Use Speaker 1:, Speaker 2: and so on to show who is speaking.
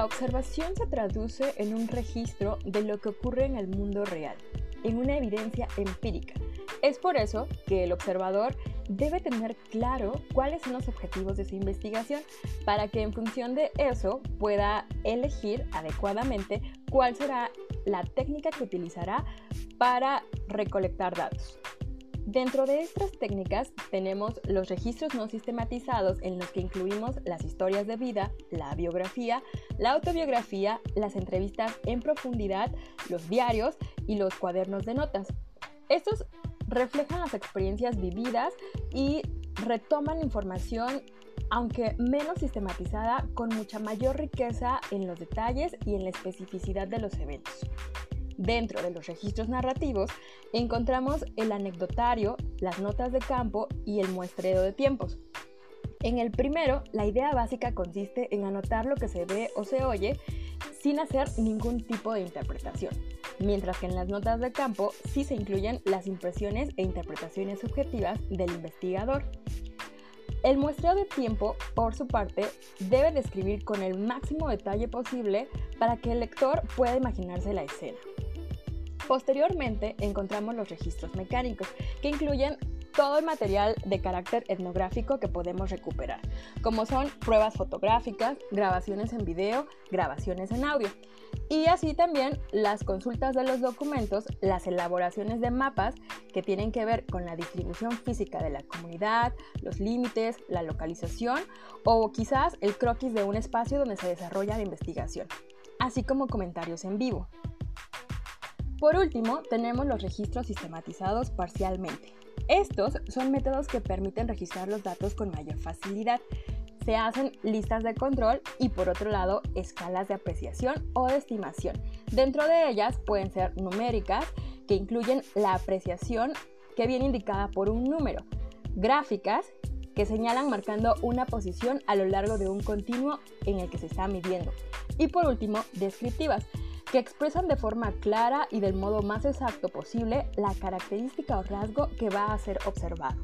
Speaker 1: La observación se traduce en un registro de lo que ocurre en el mundo real, en una evidencia empírica. Es por eso que el observador debe tener claro cuáles son los objetivos de su investigación para que en función de eso pueda elegir adecuadamente cuál será la técnica que utilizará para recolectar datos. Dentro de estas técnicas tenemos los registros no sistematizados en los que incluimos las historias de vida, la biografía, la autobiografía, las entrevistas en profundidad, los diarios y los cuadernos de notas. Estos reflejan las experiencias vividas y retoman información aunque menos sistematizada, con mucha mayor riqueza en los detalles y en la especificidad de los eventos. Dentro de los registros narrativos encontramos el anecdotario, las notas de campo y el muestreo de tiempos. En el primero, la idea básica consiste en anotar lo que se ve o se oye sin hacer ningún tipo de interpretación mientras que en las notas de campo sí se incluyen las impresiones e interpretaciones subjetivas del investigador. El muestreo de tiempo, por su parte, debe describir con el máximo detalle posible para que el lector pueda imaginarse la escena. Posteriormente encontramos los registros mecánicos, que incluyen todo el material de carácter etnográfico que podemos recuperar, como son pruebas fotográficas, grabaciones en video, grabaciones en audio. Y así también las consultas de los documentos, las elaboraciones de mapas que tienen que ver con la distribución física de la comunidad, los límites, la localización o quizás el croquis de un espacio donde se desarrolla la investigación, así como comentarios en vivo. Por último, tenemos los registros sistematizados parcialmente. Estos son métodos que permiten registrar los datos con mayor facilidad. Se hacen listas de control y por otro lado escalas de apreciación o de estimación. Dentro de ellas pueden ser numéricas, que incluyen la apreciación que viene indicada por un número, gráficas, que señalan marcando una posición a lo largo de un continuo en el que se está midiendo. Y por último, descriptivas, que expresan de forma clara y del modo más exacto posible la característica o rasgo que va a ser observado.